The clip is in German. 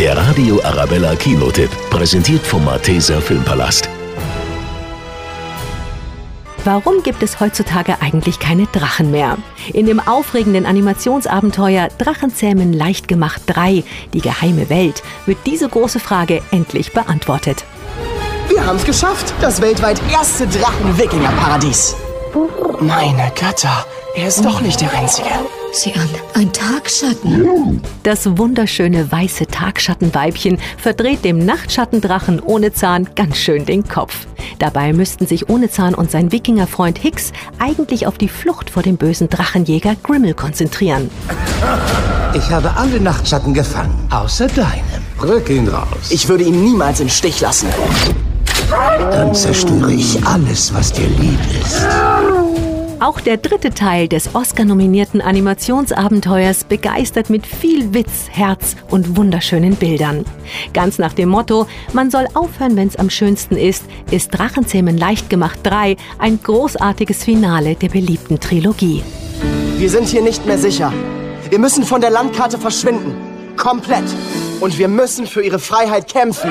Der Radio Arabella Kinotipp, präsentiert vom Malteser Filmpalast. Warum gibt es heutzutage eigentlich keine Drachen mehr? In dem aufregenden Animationsabenteuer Drachenzähmen leicht gemacht 3, die geheime Welt, wird diese große Frage endlich beantwortet. Wir haben es geschafft. Das weltweit erste Drachen-Wikinger-Paradies. Meine Götter, er ist doch nicht der Einzige. Sieh an, ein Tagschatten. Das wunderschöne weiße Tagschattenweibchen verdreht dem Nachtschattendrachen ohne Zahn ganz schön den Kopf. Dabei müssten sich Ohnezahn und sein Wikingerfreund Hicks eigentlich auf die Flucht vor dem bösen Drachenjäger Grimmel konzentrieren. Ich habe alle Nachtschatten gefangen, außer deinem. Rück ihn raus. Ich würde ihn niemals im Stich lassen. Dann zerstöre ich alles, was dir lieb ist. Auch der dritte Teil des Oscar-nominierten Animationsabenteuers begeistert mit viel Witz, Herz und wunderschönen Bildern. Ganz nach dem Motto, man soll aufhören, wenn's am schönsten ist, ist Drachenzähmen leicht gemacht 3 ein großartiges Finale der beliebten Trilogie. Wir sind hier nicht mehr sicher. Wir müssen von der Landkarte verschwinden. Komplett. Und wir müssen für ihre Freiheit kämpfen.